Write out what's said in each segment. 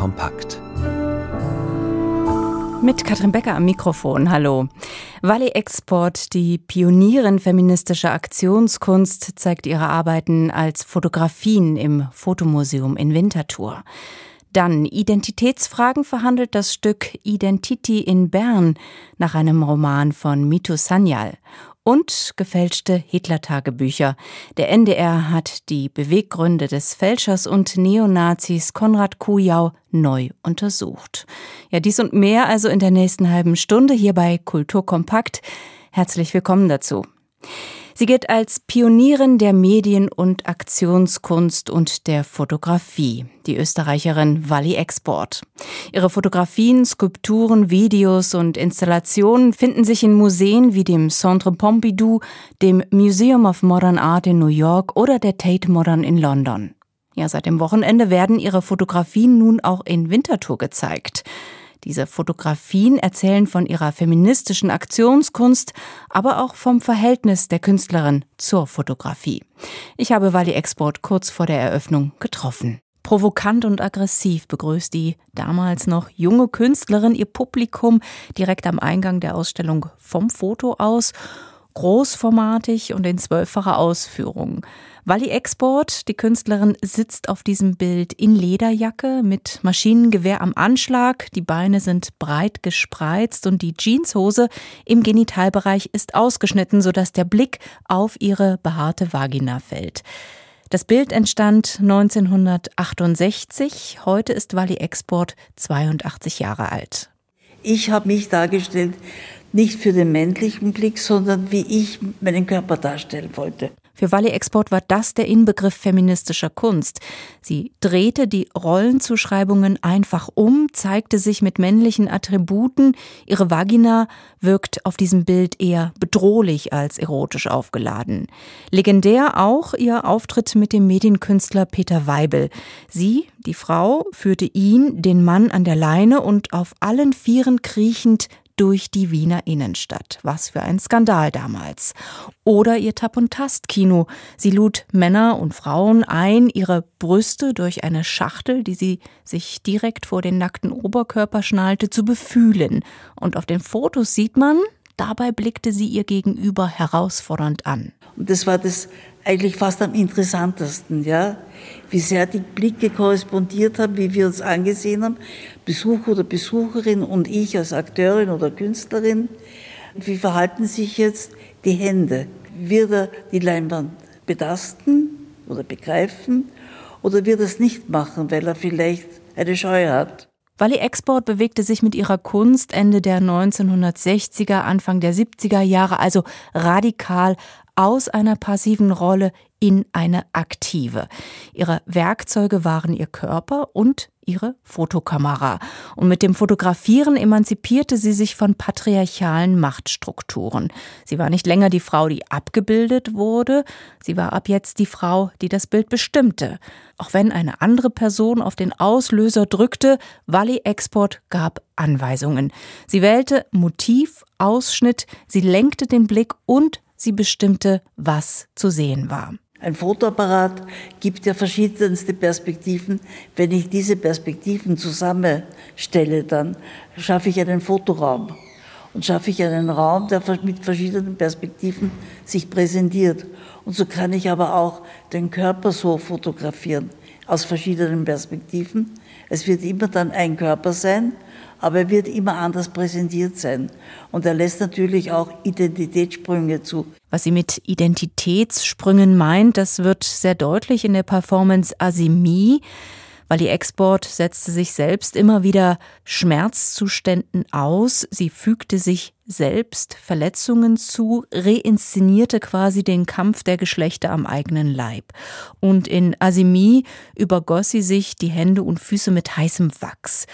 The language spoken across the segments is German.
kompakt. Mit Katrin Becker am Mikrofon. Hallo. Wally Export, die Pionierin feministischer Aktionskunst, zeigt ihre Arbeiten als Fotografien im Fotomuseum in Winterthur. Dann Identitätsfragen verhandelt das Stück Identity in Bern nach einem Roman von Mitu Sanyal und gefälschte Hitler-Tagebücher. Der NDR hat die Beweggründe des Fälschers und Neonazis Konrad Kujau neu untersucht. Ja, dies und mehr also in der nächsten halben Stunde hier bei Kulturkompakt. Herzlich willkommen dazu. Sie gilt als Pionierin der Medien- und Aktionskunst und der Fotografie, die Österreicherin Wally Export. Ihre Fotografien, Skulpturen, Videos und Installationen finden sich in Museen wie dem Centre Pompidou, dem Museum of Modern Art in New York oder der Tate Modern in London. Ja, seit dem Wochenende werden ihre Fotografien nun auch in Winterthur gezeigt. Diese Fotografien erzählen von ihrer feministischen Aktionskunst, aber auch vom Verhältnis der Künstlerin zur Fotografie. Ich habe Wally Export kurz vor der Eröffnung getroffen. Provokant und aggressiv begrüßt die damals noch junge Künstlerin ihr Publikum direkt am Eingang der Ausstellung vom Foto aus großformatig und in zwölffacher Ausführung. Wally Export, die Künstlerin, sitzt auf diesem Bild in Lederjacke mit Maschinengewehr am Anschlag. Die Beine sind breit gespreizt und die Jeanshose im Genitalbereich ist ausgeschnitten, sodass der Blick auf ihre behaarte Vagina fällt. Das Bild entstand 1968. Heute ist Wally Export 82 Jahre alt. Ich habe mich dargestellt nicht für den männlichen Blick, sondern wie ich meinen Körper darstellen wollte. Für Wally Export war das der Inbegriff feministischer Kunst. Sie drehte die Rollenzuschreibungen einfach um, zeigte sich mit männlichen Attributen. Ihre Vagina wirkt auf diesem Bild eher bedrohlich als erotisch aufgeladen. Legendär auch ihr Auftritt mit dem Medienkünstler Peter Weibel. Sie, die Frau, führte ihn, den Mann an der Leine und auf allen Vieren kriechend durch die Wiener Innenstadt. Was für ein Skandal damals. Oder ihr Tap- und Tast-Kino. Sie lud Männer und Frauen ein, ihre Brüste durch eine Schachtel, die sie sich direkt vor den nackten Oberkörper schnallte, zu befühlen. Und auf den Fotos sieht man, dabei blickte sie ihr Gegenüber herausfordernd an. Und das war das eigentlich fast am interessantesten, ja. Wie sehr die Blicke korrespondiert haben, wie wir uns angesehen haben, Besucher oder Besucherin und ich als Akteurin oder Künstlerin. Wie verhalten sich jetzt die Hände? Wird er die Leinwand betasten oder begreifen oder wird er es nicht machen, weil er vielleicht eine Scheu hat? Wally Export bewegte sich mit ihrer Kunst Ende der 1960er, Anfang der 70er Jahre also radikal aus einer passiven Rolle in eine aktive. Ihre Werkzeuge waren ihr Körper und ihre Fotokamera. Und mit dem Fotografieren emanzipierte sie sich von patriarchalen Machtstrukturen. Sie war nicht länger die Frau, die abgebildet wurde, sie war ab jetzt die Frau, die das Bild bestimmte. Auch wenn eine andere Person auf den Auslöser drückte, Wally Export gab Anweisungen. Sie wählte Motiv, Ausschnitt, sie lenkte den Blick und sie bestimmte, was zu sehen war. Ein Fotoapparat gibt ja verschiedenste Perspektiven. Wenn ich diese Perspektiven zusammenstelle, dann schaffe ich einen Fotoraum und schaffe ich einen Raum, der mit verschiedenen Perspektiven sich präsentiert. Und so kann ich aber auch den Körper so fotografieren, aus verschiedenen Perspektiven. Es wird immer dann ein Körper sein aber er wird immer anders präsentiert sein. Und er lässt natürlich auch Identitätssprünge zu. Was sie mit Identitätssprüngen meint, das wird sehr deutlich in der Performance Asimi. Weil die Export setzte sich selbst immer wieder Schmerzzuständen aus. Sie fügte sich selbst Verletzungen zu, reinszenierte quasi den Kampf der Geschlechter am eigenen Leib. Und in Asimi übergoss sie sich die Hände und Füße mit heißem Wachs.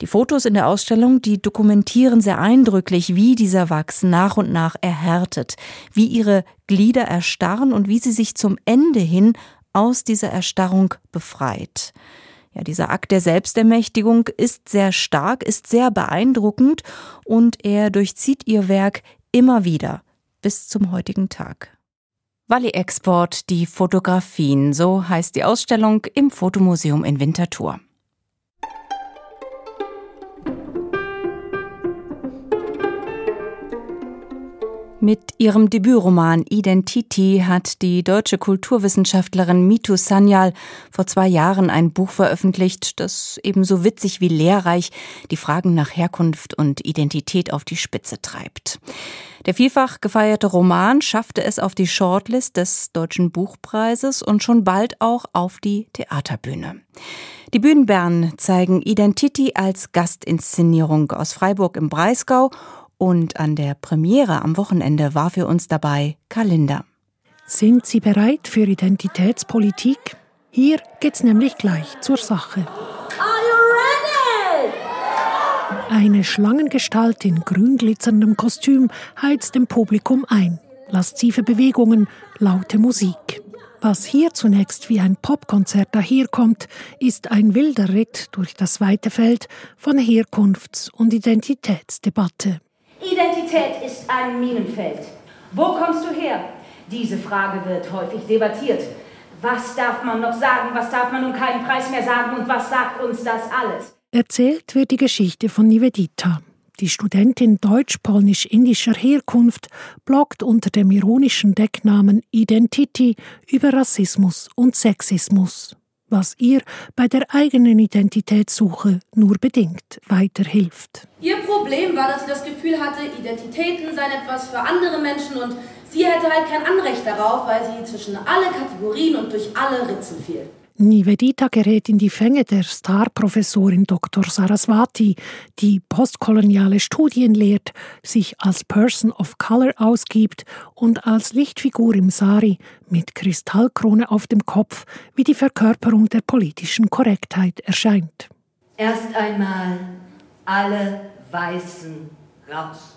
Die Fotos in der Ausstellung, die dokumentieren sehr eindrücklich, wie dieser Wachs nach und nach erhärtet, wie ihre Glieder erstarren und wie sie sich zum Ende hin aus dieser Erstarrung befreit. Ja, dieser Akt der Selbstermächtigung ist sehr stark, ist sehr beeindruckend und er durchzieht ihr Werk immer wieder bis zum heutigen Tag. Wally Export, die Fotografien, so heißt die Ausstellung im Fotomuseum in Winterthur. Mit ihrem Debütroman Identity hat die deutsche Kulturwissenschaftlerin Mitu Sanyal vor zwei Jahren ein Buch veröffentlicht, das ebenso witzig wie lehrreich die Fragen nach Herkunft und Identität auf die Spitze treibt. Der vielfach gefeierte Roman schaffte es auf die Shortlist des Deutschen Buchpreises und schon bald auch auf die Theaterbühne. Die Bühnen Bern zeigen Identity als Gastinszenierung aus Freiburg im Breisgau und an der Premiere am Wochenende war für uns dabei Kalinda. Sind Sie bereit für Identitätspolitik? Hier geht's nämlich gleich zur Sache. Eine Schlangengestalt in grün glitzerndem Kostüm heizt dem Publikum ein. Laszive Bewegungen, laute Musik. Was hier zunächst wie ein Popkonzert daherkommt, ist ein wilder Ritt durch das weite Feld von Herkunfts- und Identitätsdebatte. Identität ist ein Minenfeld. Wo kommst du her? Diese Frage wird häufig debattiert. Was darf man noch sagen, was darf man um keinen Preis mehr sagen und was sagt uns das alles? Erzählt wird die Geschichte von Nivedita. Die Studentin deutsch-polnisch-indischer Herkunft bloggt unter dem ironischen Decknamen Identity über Rassismus und Sexismus was ihr bei der eigenen Identitätssuche nur bedingt weiterhilft. Ihr Problem war, dass sie das Gefühl hatte, Identitäten seien etwas für andere Menschen und sie hätte halt kein Anrecht darauf, weil sie zwischen alle Kategorien und durch alle Ritzen fiel. Nivedita gerät in die Fänge der Starprofessorin Dr. Saraswati, die postkoloniale Studien lehrt, sich als Person of Color ausgibt und als Lichtfigur im Sari mit Kristallkrone auf dem Kopf wie die Verkörperung der politischen Korrektheit erscheint. Erst einmal alle Weißen raus.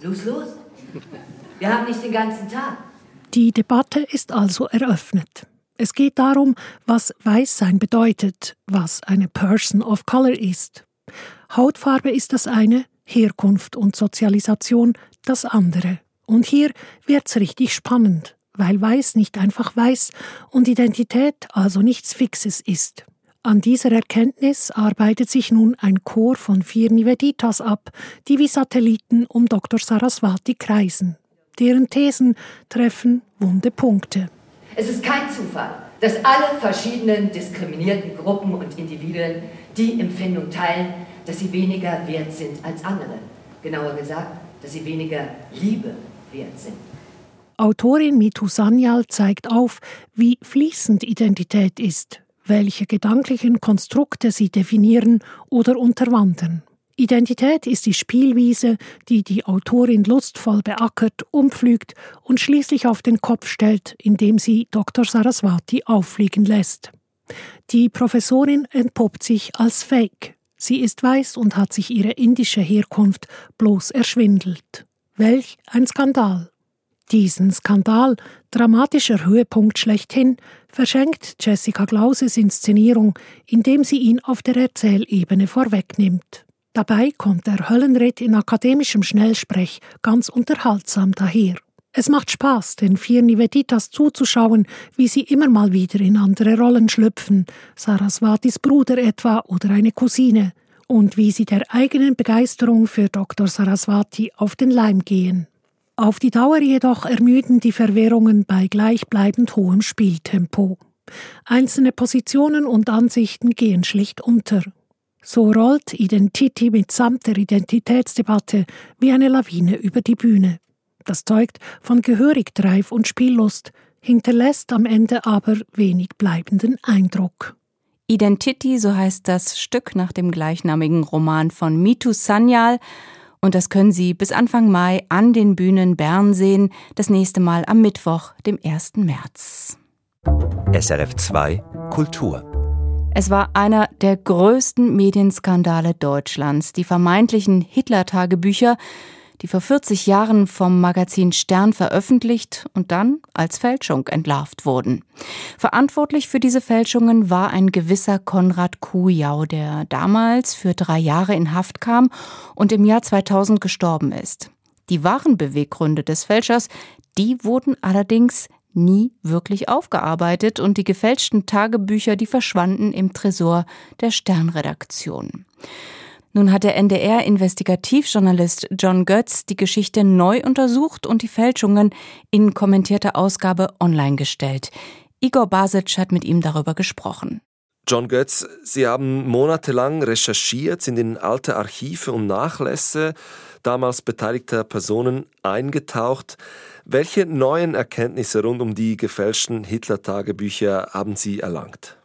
Los, los. Wir haben nicht den ganzen Tag. Die Debatte ist also eröffnet. Es geht darum, was Weißsein bedeutet, was eine Person of Color ist. Hautfarbe ist das eine, Herkunft und Sozialisation das andere. Und hier wird's richtig spannend, weil Weiß nicht einfach Weiß und Identität also nichts Fixes ist. An dieser Erkenntnis arbeitet sich nun ein Chor von vier Niveditas ab, die wie Satelliten um Dr. Saraswati kreisen. Deren Thesen treffen wunde Punkte. Es ist kein Zufall, dass alle verschiedenen diskriminierten Gruppen und Individuen die Empfindung teilen, dass sie weniger wert sind als andere. Genauer gesagt, dass sie weniger Liebe wert sind. Autorin Mitu Sanyal zeigt auf, wie fließend Identität ist, welche gedanklichen Konstrukte sie definieren oder unterwandern. Identität ist die Spielwiese, die die Autorin lustvoll beackert, umpflügt und schließlich auf den Kopf stellt, indem sie Dr. Saraswati auffliegen lässt. Die Professorin entpuppt sich als Fake. Sie ist weiß und hat sich ihre indische Herkunft bloß erschwindelt. Welch ein Skandal! Diesen Skandal, dramatischer Höhepunkt schlechthin, verschenkt Jessica Glauses Inszenierung, indem sie ihn auf der Erzählebene vorwegnimmt. Dabei kommt der Höllenritt in akademischem Schnellsprech ganz unterhaltsam daher. Es macht Spaß, den vier Niveditas zuzuschauen, wie sie immer mal wieder in andere Rollen schlüpfen, Saraswatis Bruder etwa oder eine Cousine, und wie sie der eigenen Begeisterung für Dr. Saraswati auf den Leim gehen. Auf die Dauer jedoch ermüden die Verwirrungen bei gleichbleibend hohem Spieltempo. Einzelne Positionen und Ansichten gehen schlicht unter. So rollt Identity mitsamt der Identitätsdebatte wie eine Lawine über die Bühne. Das zeugt von gehörig Dreif und Spiellust, hinterlässt am Ende aber wenig bleibenden Eindruck. Identity, so heißt das Stück nach dem gleichnamigen Roman von Mitu Sanyal. Und das können Sie bis Anfang Mai an den Bühnen Bern sehen, das nächste Mal am Mittwoch, dem 1. März. SRF 2 Kultur es war einer der größten Medienskandale Deutschlands, die vermeintlichen Hitler-Tagebücher, die vor 40 Jahren vom Magazin Stern veröffentlicht und dann als Fälschung entlarvt wurden. Verantwortlich für diese Fälschungen war ein gewisser Konrad Kujau, der damals für drei Jahre in Haft kam und im Jahr 2000 gestorben ist. Die wahren Beweggründe des Fälschers, die wurden allerdings nie wirklich aufgearbeitet und die gefälschten Tagebücher, die verschwanden im Tresor der Sternredaktion. Nun hat der NDR-Investigativjournalist John Götz die Geschichte neu untersucht und die Fälschungen in kommentierter Ausgabe online gestellt. Igor Basic hat mit ihm darüber gesprochen. John Götz, Sie haben monatelang recherchiert, sind in alte Archive und Nachlässe damals beteiligter Personen eingetaucht. Welche neuen Erkenntnisse rund um die gefälschten Hitler-Tagebücher haben Sie erlangt?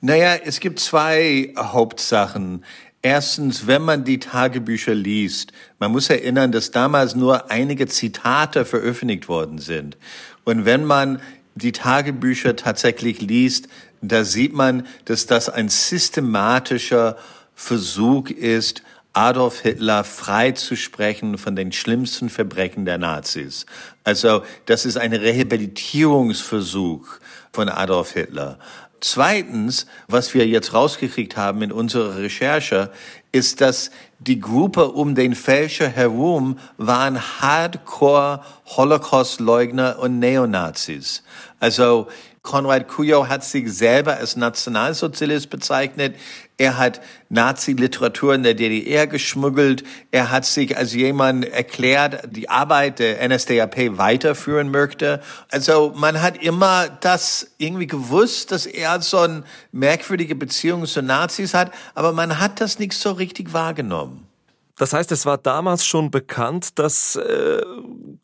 Naja, es gibt zwei Hauptsachen. Erstens, wenn man die Tagebücher liest, man muss erinnern, dass damals nur einige Zitate veröffentlicht worden sind. Und wenn man die Tagebücher tatsächlich liest, da sieht man, dass das ein systematischer Versuch ist, Adolf Hitler frei zu sprechen von den schlimmsten Verbrechen der Nazis. Also das ist ein Rehabilitierungsversuch von Adolf Hitler. Zweitens, was wir jetzt rausgekriegt haben in unserer Recherche, ist, dass die Gruppe um den Fälscher herum waren Hardcore Holocaust-Leugner und Neonazis. Also Konrad Kujau hat sich selber als Nationalsozialist bezeichnet. Er hat Nazi-Literatur in der DDR geschmuggelt. Er hat sich als jemand erklärt, die Arbeit der NSDAP weiterführen möchte. Also man hat immer das irgendwie gewusst, dass er so eine merkwürdige Beziehung zu Nazis hat, aber man hat das nicht so richtig wahrgenommen. Das heißt, es war damals schon bekannt, dass äh,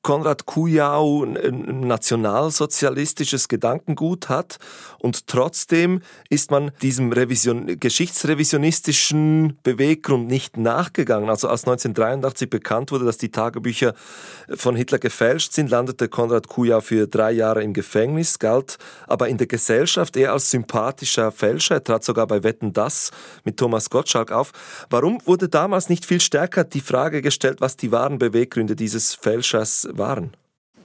Konrad Kujau ein nationalsozialistisches Gedankengut hat und trotzdem ist man diesem Revision, geschichtsrevisionistischen Beweggrund nicht nachgegangen. Also als 1983 bekannt wurde, dass die Tagebücher von Hitler gefälscht sind, landete Konrad Kujau für drei Jahre im Gefängnis, galt aber in der Gesellschaft eher als sympathischer Fälscher. Er trat sogar bei Wetten Das mit Thomas Gottschalk auf. Warum wurde damals nicht viel stärker die Frage gestellt, was die wahren Beweggründe dieses Fälschers waren?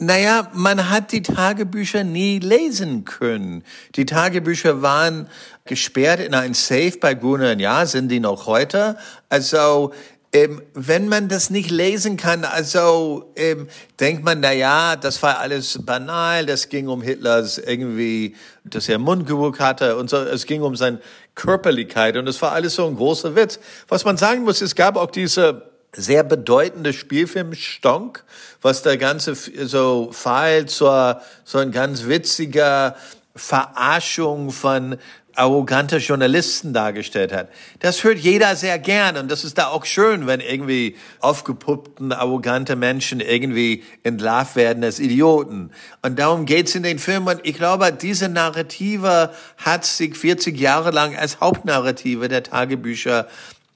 Naja, man hat die Tagebücher nie lesen können. Die Tagebücher waren gesperrt in ein Safe bei Gunnar, ja, sind die noch heute. Also, ähm, wenn man das nicht lesen kann, also ähm, denkt man, na ja, das war alles banal, das ging um Hitlers irgendwie, dass er Mundgeruch hatte und so, es ging um seine Körperlichkeit und es war alles so ein großer Witz. Was man sagen muss, es gab auch diese sehr bedeutende Spielfilm Stonk, was der ganze so Fall zur so ein ganz witziger Verarschung von arroganter Journalisten dargestellt hat. Das hört jeder sehr gern und das ist da auch schön, wenn irgendwie aufgepuppten, arrogante Menschen irgendwie entlarvt werden als Idioten. Und darum geht's in den Filmen. Und ich glaube, diese Narrative hat sich 40 Jahre lang als Hauptnarrative der Tagebücher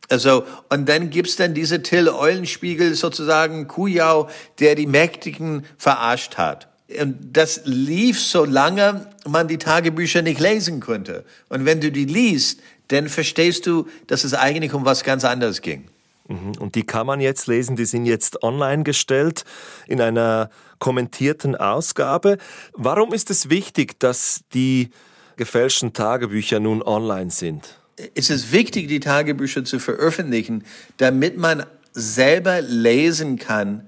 also, und dann gibt's dann diese Till Eulenspiegel, sozusagen Kujau, der die Mächtigen verarscht hat. Und das lief so lange, man die Tagebücher nicht lesen konnte. Und wenn du die liest, dann verstehst du, dass es eigentlich um was ganz anderes ging. Mhm. Und die kann man jetzt lesen, die sind jetzt online gestellt in einer kommentierten Ausgabe. Warum ist es wichtig, dass die gefälschten Tagebücher nun online sind? Es ist wichtig, die Tagebücher zu veröffentlichen, damit man selber lesen kann,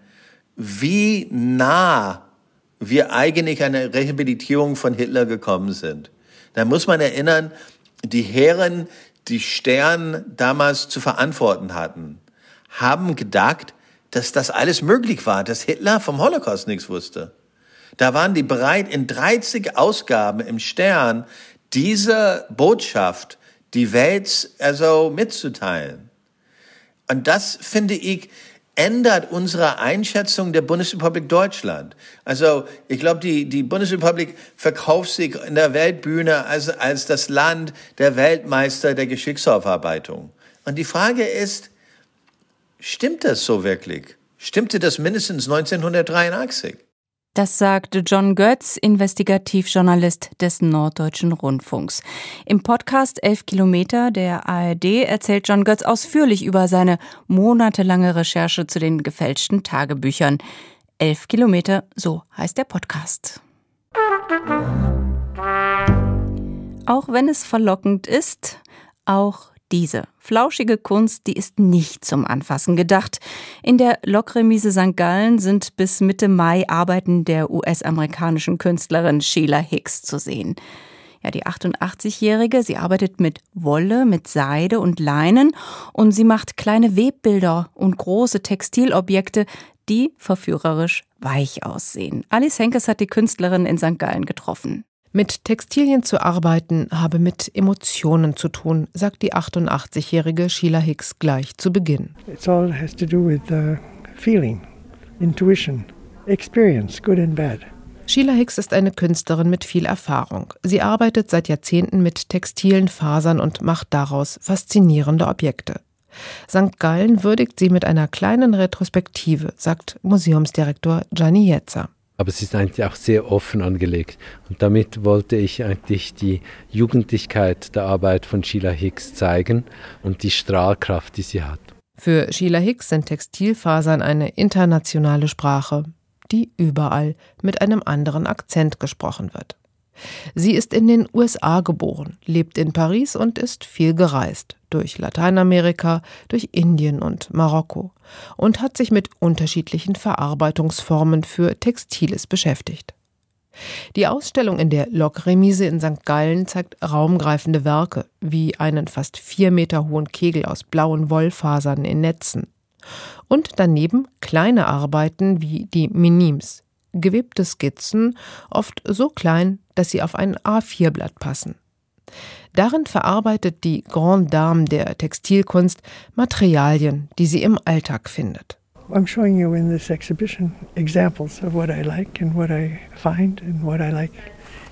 wie nah wir eigentlich an der Rehabilitierung von Hitler gekommen sind. Da muss man erinnern, die Herren, die Stern damals zu verantworten hatten, haben gedacht, dass das alles möglich war, dass Hitler vom Holocaust nichts wusste. Da waren die bereit, in 30 Ausgaben im Stern diese Botschaft die Welt also mitzuteilen. Und das finde ich ändert unsere Einschätzung der Bundesrepublik Deutschland. Also ich glaube, die, die Bundesrepublik verkauft sich in der Weltbühne als, als das Land der Weltmeister der Geschichtsaufarbeitung. Und die Frage ist, stimmt das so wirklich? Stimmte das mindestens 1983? Das sagte John Götz, Investigativjournalist des Norddeutschen Rundfunks. Im Podcast 11 Kilometer der ARD erzählt John Götz ausführlich über seine monatelange Recherche zu den gefälschten Tagebüchern. 11 Kilometer, so heißt der Podcast. Auch wenn es verlockend ist, auch diese flauschige Kunst, die ist nicht zum Anfassen gedacht. In der Lokremise St. Gallen sind bis Mitte Mai Arbeiten der US-amerikanischen Künstlerin Sheila Hicks zu sehen. Ja, die 88-Jährige, sie arbeitet mit Wolle, mit Seide und Leinen und sie macht kleine Webbilder und große Textilobjekte, die verführerisch weich aussehen. Alice Henkes hat die Künstlerin in St. Gallen getroffen. Mit Textilien zu arbeiten habe mit Emotionen zu tun, sagt die 88-jährige Sheila Hicks gleich zu Beginn. It all has to do with uh, feeling, intuition, experience, good and bad. Sheila Hicks ist eine Künstlerin mit viel Erfahrung. Sie arbeitet seit Jahrzehnten mit textilen Fasern und macht daraus faszinierende Objekte. St. Gallen würdigt sie mit einer kleinen Retrospektive, sagt Museumsdirektor Gianni Jetzer aber es ist eigentlich auch sehr offen angelegt. Und damit wollte ich eigentlich die Jugendlichkeit der Arbeit von Sheila Hicks zeigen und die Strahlkraft, die sie hat. Für Sheila Hicks sind Textilfasern eine internationale Sprache, die überall mit einem anderen Akzent gesprochen wird. Sie ist in den USA geboren, lebt in Paris und ist viel gereist, durch Lateinamerika, durch Indien und Marokko und hat sich mit unterschiedlichen Verarbeitungsformen für Textiles beschäftigt. Die Ausstellung in der Lokremise in St. Gallen zeigt raumgreifende Werke, wie einen fast vier Meter hohen Kegel aus blauen Wollfasern in Netzen. Und daneben kleine Arbeiten wie die Minims, gewebte Skizzen, oft so klein, dass sie auf ein A4-Blatt passen. Darin verarbeitet die Grande Dame der Textilkunst Materialien, die sie im Alltag findet. I'm showing you in this exhibition examples of what I like and what I find and what I like.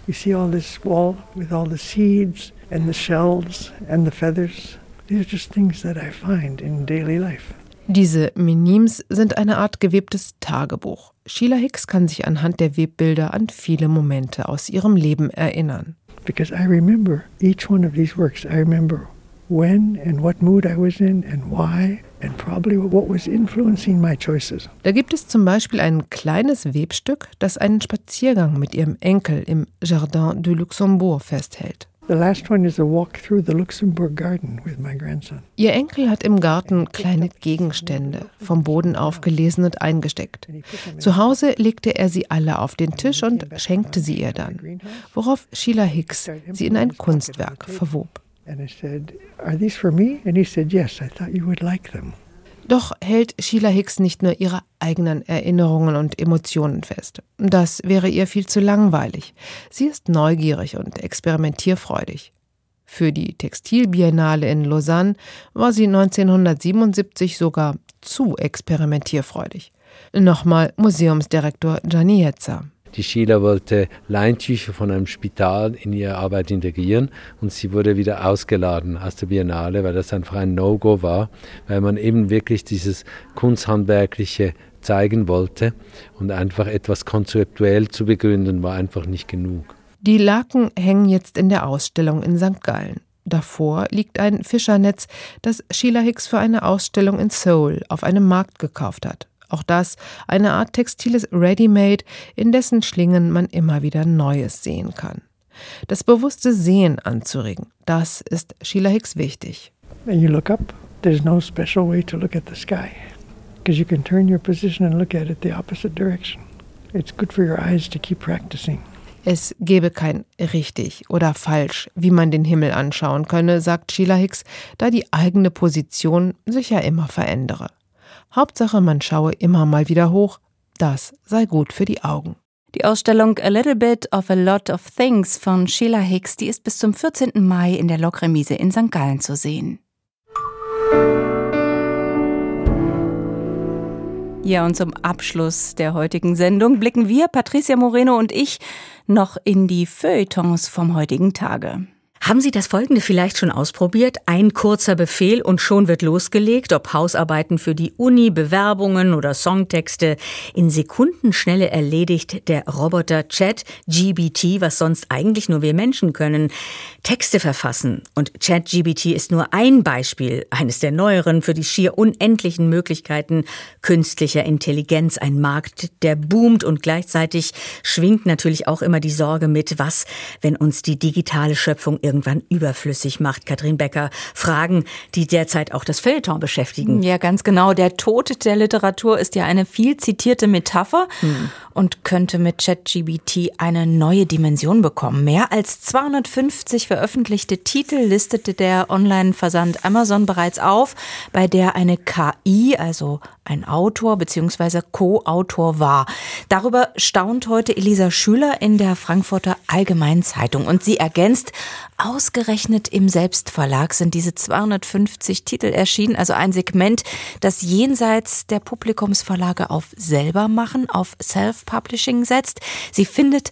You see all this wall with all the seeds and the shells and the feathers. These are just things that I find in daily life. Diese Minims sind eine Art gewebtes Tagebuch. Sheila Hicks kann sich anhand der Webbilder an viele Momente aus ihrem Leben erinnern. Because I remember each one of these works. I remember when and what mood I was in and why and probably what was influencing my choices. Da gibt es zum Beispiel ein kleines Webstück, das einen Spaziergang mit ihrem Enkel im Jardin du Luxembourg festhält. The last one is a walk through the Luxembourg Garden with my grandson. Ihr Enkel hat im Garten kleine Gegenstände vom Boden aufgelesen und eingesteckt. Zu Hause legte er sie alle auf den Tisch und schenkte sie ihr dann, worauf Sheila Hicks sie in ein Kunstwerk verwob. And I said, "Are these for me?" And he said, "Yes, I thought you would like them." Doch hält Sheila Hicks nicht nur ihre eigenen Erinnerungen und Emotionen fest. Das wäre ihr viel zu langweilig. Sie ist neugierig und experimentierfreudig. Für die Textilbiennale in Lausanne war sie 1977 sogar zu experimentierfreudig. Nochmal Museumsdirektor Gianni Jetzer. Die Sheila wollte Leintücher von einem Spital in ihre Arbeit integrieren und sie wurde wieder ausgeladen aus der Biennale, weil das einfach ein No-Go war, weil man eben wirklich dieses Kunsthandwerkliche zeigen wollte und einfach etwas konzeptuell zu begründen war einfach nicht genug. Die Laken hängen jetzt in der Ausstellung in St. Gallen. Davor liegt ein Fischernetz, das Sheila Hicks für eine Ausstellung in Seoul auf einem Markt gekauft hat. Auch das eine Art textiles Ready-Made, in dessen Schlingen man immer wieder Neues sehen kann. Das bewusste Sehen anzuregen, das ist Sheila Hicks wichtig. When you look up, there's no special way to look at the sky, because you can turn your position and look at it the opposite direction. It's good for your eyes to keep practicing. Es gebe kein richtig oder falsch, wie man den Himmel anschauen könne, sagt Sheila Hicks, da die eigene Position sich ja immer verändere. Hauptsache, man schaue immer mal wieder hoch. Das sei gut für die Augen. Die Ausstellung A Little Bit of a Lot of Things von Sheila Hicks, die ist bis zum 14. Mai in der Lokremise in St. Gallen zu sehen. Ja, und zum Abschluss der heutigen Sendung blicken wir, Patricia Moreno und ich, noch in die Feuilletons vom heutigen Tage. Haben Sie das folgende vielleicht schon ausprobiert? Ein kurzer Befehl und schon wird losgelegt, ob Hausarbeiten für die Uni, Bewerbungen oder Songtexte. In Sekundenschnelle erledigt der Roboter Chat GBT, was sonst eigentlich nur wir Menschen können. Texte verfassen. Und Chat GBT ist nur ein Beispiel, eines der neueren, für die schier unendlichen Möglichkeiten künstlicher Intelligenz. Ein Markt, der boomt und gleichzeitig schwingt natürlich auch immer die Sorge mit, was, wenn uns die digitale Schöpfung irgendwann überflüssig macht. Katrin Becker, Fragen, die derzeit auch das Feuilleton beschäftigen. Ja, ganz genau. Der Tod der Literatur ist ja eine viel zitierte Metapher hm. und könnte mit ChatGBT eine neue Dimension bekommen. Mehr als 250 veröffentlichte Titel listete der Online-Versand Amazon bereits auf, bei der eine KI, also ein Autor bzw. Co-Autor war. Darüber staunt heute Elisa Schüler in der Frankfurter Allgemeinen Zeitung und sie ergänzt, ausgerechnet im Selbstverlag sind diese 250 Titel erschienen, also ein Segment, das jenseits der Publikumsverlage auf selber machen, auf Self-Publishing setzt. Sie findet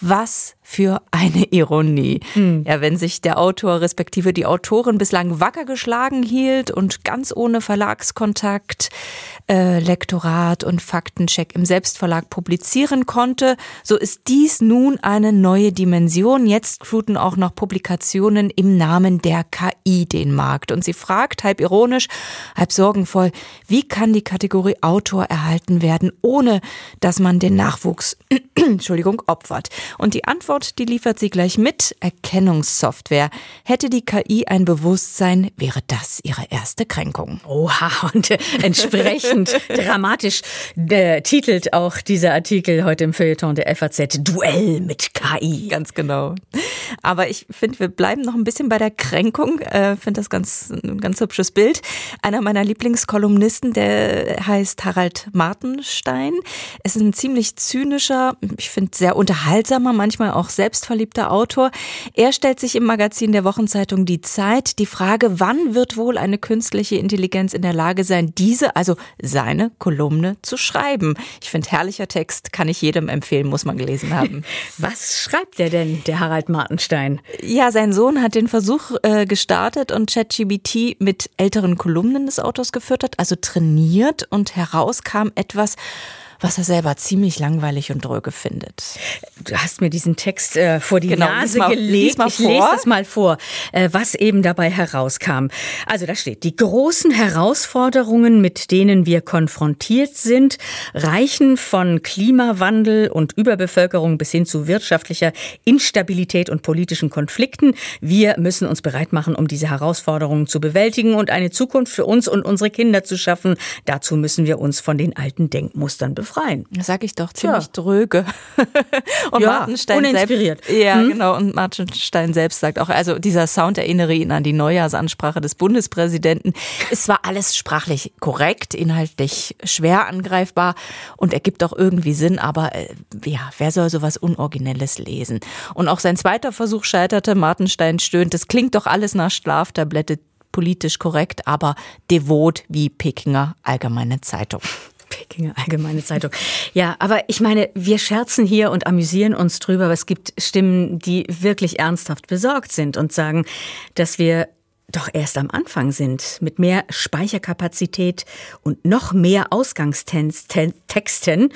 was für eine Ironie. Mhm. Ja, wenn sich der Autor respektive die Autorin bislang wacker geschlagen hielt und ganz ohne Verlagskontakt, äh, Lektorat und Faktencheck im Selbstverlag publizieren konnte, so ist dies nun eine neue Dimension. Jetzt fluten auch noch Publikationen im Namen der KI den Markt. Und sie fragt, halb ironisch, halb sorgenvoll, wie kann die Kategorie Autor erhalten werden, ohne dass man den Nachwuchs, Entschuldigung, opfert? Und die Antwort, die liefert sie gleich mit. Erkennungssoftware. Hätte die KI ein Bewusstsein, wäre das ihre erste Kränkung. Oha, und entsprechend dramatisch äh, titelt auch dieser Artikel heute im Feuilleton der FAZ Duell mit KI. Ganz genau. Aber ich finde, wir bleiben noch ein bisschen bei der Kränkung. Äh, finde das ganz, ein ganz hübsches Bild. Einer meiner Lieblingskolumnisten, der heißt Harald Martenstein. Es ist ein ziemlich zynischer, ich finde sehr unterhaltsamer, manchmal auch selbstverliebter Autor. Er stellt sich im Magazin der Wochenzeitung Die Zeit die Frage, wann wird wohl eine künstliche Intelligenz in der Lage sein, diese, also seine Kolumne zu schreiben. Ich finde, herrlicher Text, kann ich jedem empfehlen, muss man gelesen haben. Was schreibt er denn, der Harald Martenstein? Ja, sein Sohn hat den Versuch äh, gestartet und ChatGBT mit älteren Kolumnen des Autors gefüttert, also trainiert und heraus kam etwas, was er selber ziemlich langweilig und dröge findet. Du hast mir diesen Text äh, vor die genau, Nase mal, gelegt. ich lese es mal vor, äh, was eben dabei herauskam. Also da steht, die großen Herausforderungen, mit denen wir konfrontiert sind, reichen von Klimawandel und Überbevölkerung bis hin zu wirtschaftlicher Instabilität und politischen Konflikten. Wir müssen uns bereit machen, um diese Herausforderungen zu bewältigen und eine Zukunft für uns und unsere Kinder zu schaffen. Dazu müssen wir uns von den alten Denkmustern befreien befreien. Das sag ich doch, ziemlich ja. dröge. und ja, Martenstein uninspiriert. Selbst, ja, hm? genau. Und Martenstein selbst sagt auch, also dieser Sound erinnere ihn an die Neujahrsansprache des Bundespräsidenten. Es war alles sprachlich korrekt, inhaltlich schwer angreifbar und ergibt auch irgendwie Sinn, aber äh, ja, wer soll sowas Unoriginelles lesen? Und auch sein zweiter Versuch scheiterte. Martenstein stöhnt, das klingt doch alles nach Schlaftablette politisch korrekt, aber devot wie Pekinger Allgemeine Zeitung. Pekinger Allgemeine Zeitung. Ja, aber ich meine, wir scherzen hier und amüsieren uns drüber, aber es gibt Stimmen, die wirklich ernsthaft besorgt sind und sagen, dass wir doch erst am Anfang sind, mit mehr Speicherkapazität und noch mehr Ausgangstexten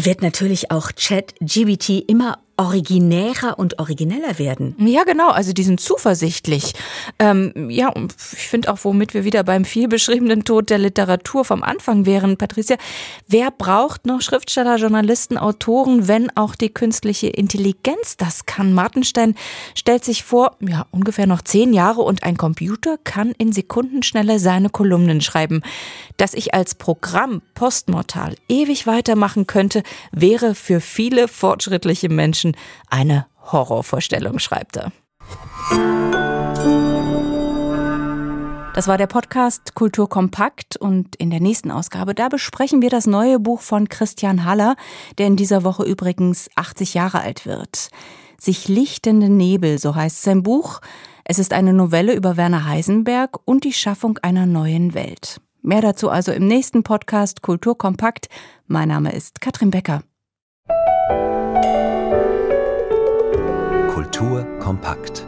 wird natürlich auch Chat-GBT immer originärer und origineller werden. Ja, genau. Also die sind zuversichtlich. Ähm, ja, und ich finde auch, womit wir wieder beim viel beschriebenen Tod der Literatur vom Anfang wären, Patricia, wer braucht noch Schriftsteller, Journalisten, Autoren, wenn auch die künstliche Intelligenz das kann? Martenstein stellt sich vor, ja, ungefähr noch zehn Jahre und ein Computer kann in Sekundenschnelle seine Kolumnen schreiben. Dass ich als Programm postmortal ewig weitermachen könnte, wäre für viele fortschrittliche Menschen Menschen eine Horrorvorstellung, schreibt er. Das war der Podcast Kultur kompakt und in der nächsten Ausgabe, da besprechen wir das neue Buch von Christian Haller, der in dieser Woche übrigens 80 Jahre alt wird. Sich lichtende Nebel, so heißt sein Buch. Es ist eine Novelle über Werner Heisenberg und die Schaffung einer neuen Welt. Mehr dazu also im nächsten Podcast Kultur kompakt. Mein Name ist Katrin Becker. Kompakt.